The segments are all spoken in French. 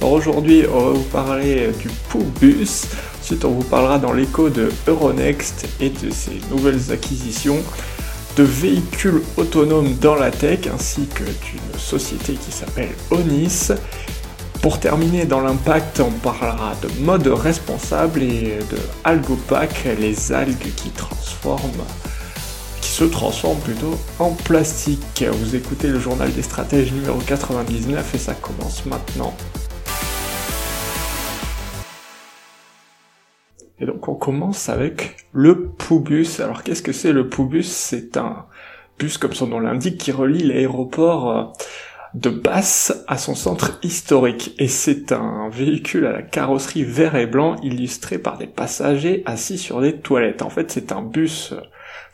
Alors aujourd'hui, on va vous parler du Poubus. Ensuite, on vous parlera dans l'écho de Euronext et de ses nouvelles acquisitions de véhicules autonomes dans la tech ainsi que d'une société qui s'appelle Onis. Pour terminer dans l'impact, on parlera de mode responsable et de Algopac, les algues qui transforment qui se transforment plutôt en plastique. Vous écoutez le journal des stratèges numéro 99 et ça commence maintenant. Et donc on commence avec le Poubus. Alors qu'est-ce que c'est le Poubus C'est un bus, comme son nom l'indique, qui relie l'aéroport euh, de Basse à son centre historique. Et c'est un véhicule à la carrosserie vert et blanc illustré par des passagers assis sur des toilettes. En fait c'est un bus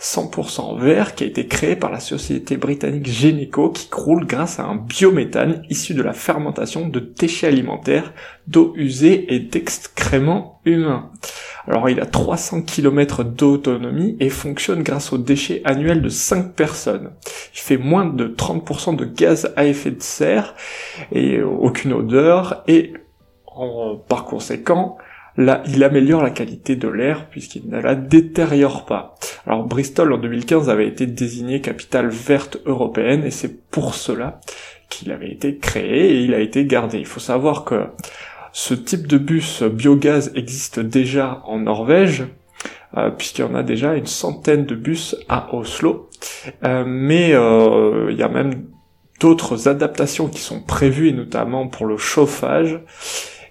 100% vert qui a été créé par la société britannique Geneco qui croule grâce à un biométhane issu de la fermentation de déchets alimentaires, d'eau usée et d'excréments humains. Alors il a 300 km d'autonomie et fonctionne grâce aux déchets annuels de 5 personnes. Il fait moins de 30% de gaz à effet de serre et aucune odeur et par conséquent Là, il améliore la qualité de l'air puisqu'il ne la détériore pas. Alors Bristol en 2015 avait été désigné capitale verte européenne et c'est pour cela qu'il avait été créé et il a été gardé. Il faut savoir que ce type de bus biogaz existe déjà en Norvège, euh, puisqu'il y en a déjà une centaine de bus à Oslo. Euh, mais euh, il y a même d'autres adaptations qui sont prévues, et notamment pour le chauffage.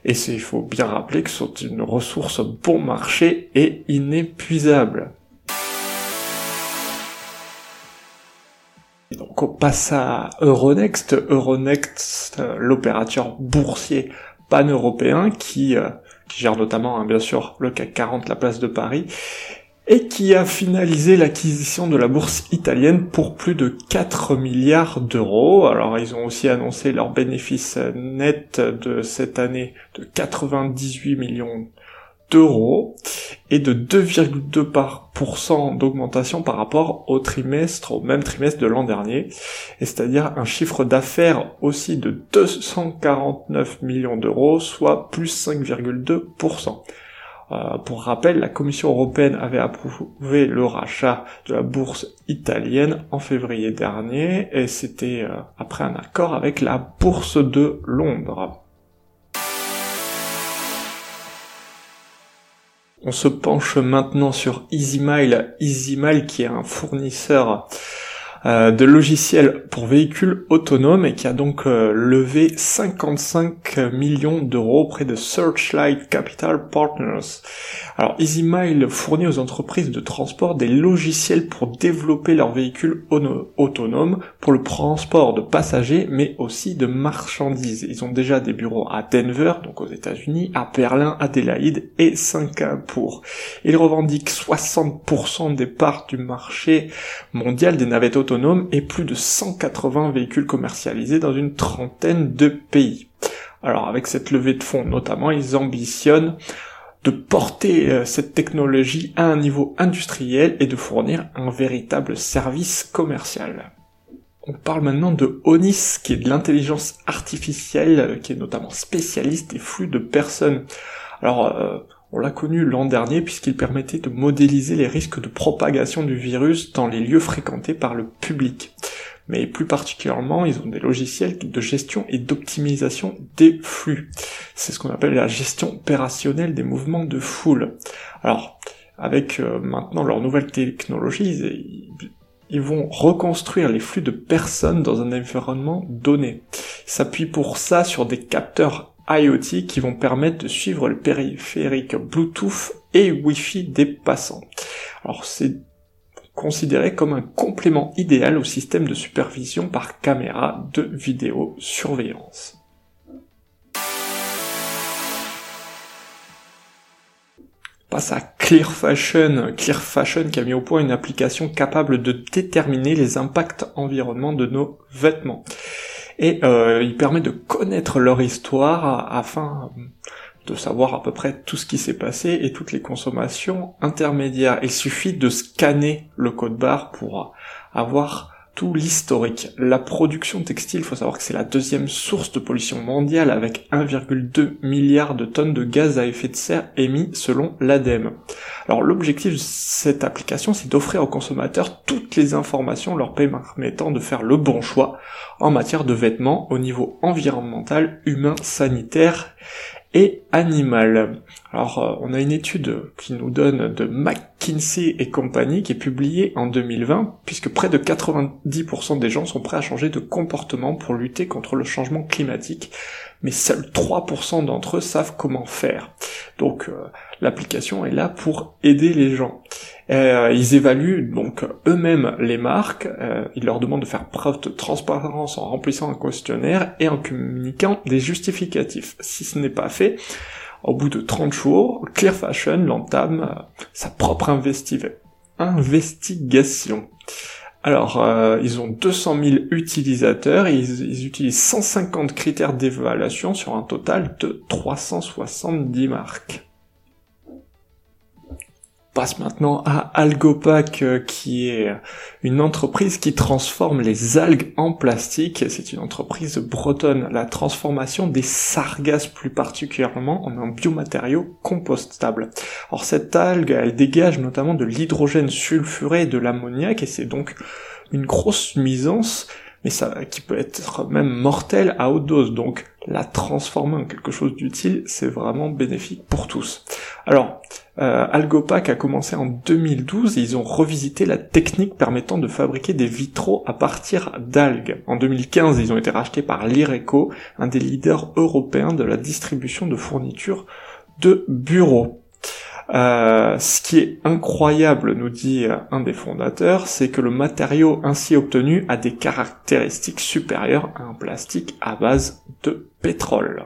Et il faut bien rappeler que c'est une ressource bon marché et inépuisable. donc on passe à Euronext. Euronext, l'opérateur boursier pan-européen qui, euh, qui gère notamment, hein, bien sûr, le CAC 40, la place de Paris, et qui a finalisé l'acquisition de la bourse italienne pour plus de 4 milliards d'euros. Alors ils ont aussi annoncé leur bénéfice net de cette année de 98 millions d'euros et de 2,2% d'augmentation par rapport au trimestre, au même trimestre de l'an dernier, et c'est-à-dire un chiffre d'affaires aussi de 249 millions d'euros, soit plus 5,2%. Euh, pour rappel, la Commission européenne avait approuvé le rachat de la bourse italienne en février dernier, et c'était euh, après un accord avec la bourse de Londres. On se penche maintenant sur EasyMile, EasyMile qui est un fournisseur de logiciels pour véhicules autonomes et qui a donc euh, levé 55 millions d'euros auprès de Searchlight Capital Partners. Alors EasyMile fournit aux entreprises de transport des logiciels pour développer leurs véhicules autonomes pour le transport de passagers mais aussi de marchandises. Ils ont déjà des bureaux à Denver, donc aux États-Unis, à Berlin, Adélaïde et Singapour. Ils revendiquent 60% des parts du marché mondial des navettes autonomes et plus de 180 véhicules commercialisés dans une trentaine de pays. Alors avec cette levée de fonds notamment, ils ambitionnent de porter euh, cette technologie à un niveau industriel et de fournir un véritable service commercial. On parle maintenant de Onis, qui est de l'intelligence artificielle, euh, qui est notamment spécialiste des flux de personnes. Alors, euh, on l'a connu l'an dernier puisqu'il permettait de modéliser les risques de propagation du virus dans les lieux fréquentés par le public. Mais plus particulièrement, ils ont des logiciels de gestion et d'optimisation des flux. C'est ce qu'on appelle la gestion opérationnelle des mouvements de foule. Alors, avec euh, maintenant leur nouvelle technologie, ils, vont reconstruire les flux de personnes dans un environnement donné. S'appuient pour ça sur des capteurs IoT qui vont permettre de suivre le périphérique Bluetooth et Wi-Fi des passants. Alors c'est considéré comme un complément idéal au système de supervision par caméra de vidéosurveillance. passe à Clear Fashion. Clear Fashion qui a mis au point une application capable de déterminer les impacts environnement de nos vêtements. Et euh, il permet de connaître leur histoire afin de savoir à peu près tout ce qui s'est passé et toutes les consommations intermédiaires. Il suffit de scanner le code barre pour avoir tout l'historique. La production textile, il faut savoir que c'est la deuxième source de pollution mondiale avec 1,2 milliard de tonnes de gaz à effet de serre émis selon l'ADEME. Alors l'objectif de cette application, c'est d'offrir aux consommateurs toutes les informations leur permettant de faire le bon choix en matière de vêtements au niveau environnemental, humain, sanitaire et animal. Alors, euh, on a une étude qui nous donne de McKinsey et compagnie qui est publiée en 2020, puisque près de 90% des gens sont prêts à changer de comportement pour lutter contre le changement climatique, mais seuls 3% d'entre eux savent comment faire. Donc, euh, l'application est là pour aider les gens. Euh, ils évaluent donc eux-mêmes les marques, euh, ils leur demandent de faire preuve de transparence en remplissant un questionnaire et en communiquant des justificatifs. Si ce n'est pas fait, au bout de 30 jours, Clear Fashion l'entame euh, sa propre investigation. Alors, ils ont 200 000 utilisateurs et ils, ils utilisent 150 critères d'évaluation sur un total de 370 marques passe maintenant à Algopac, euh, qui est une entreprise qui transforme les algues en plastique. C'est une entreprise bretonne. La transformation des sargasses plus particulièrement en un biomatériau compostable. Alors cette algue, elle dégage notamment de l'hydrogène sulfuré et de l'ammoniac et c'est donc une grosse nuisance mais ça qui peut être même mortel à haute dose. Donc la transformer en quelque chose d'utile, c'est vraiment bénéfique pour tous. Alors, euh, Algopac a commencé en 2012 et ils ont revisité la technique permettant de fabriquer des vitraux à partir d'algues. En 2015, ils ont été rachetés par l'Ireco, un des leaders européens de la distribution de fournitures de bureaux. Euh, ce qui est incroyable, nous dit un des fondateurs, c'est que le matériau ainsi obtenu a des caractéristiques supérieures à un plastique à base de pétrole.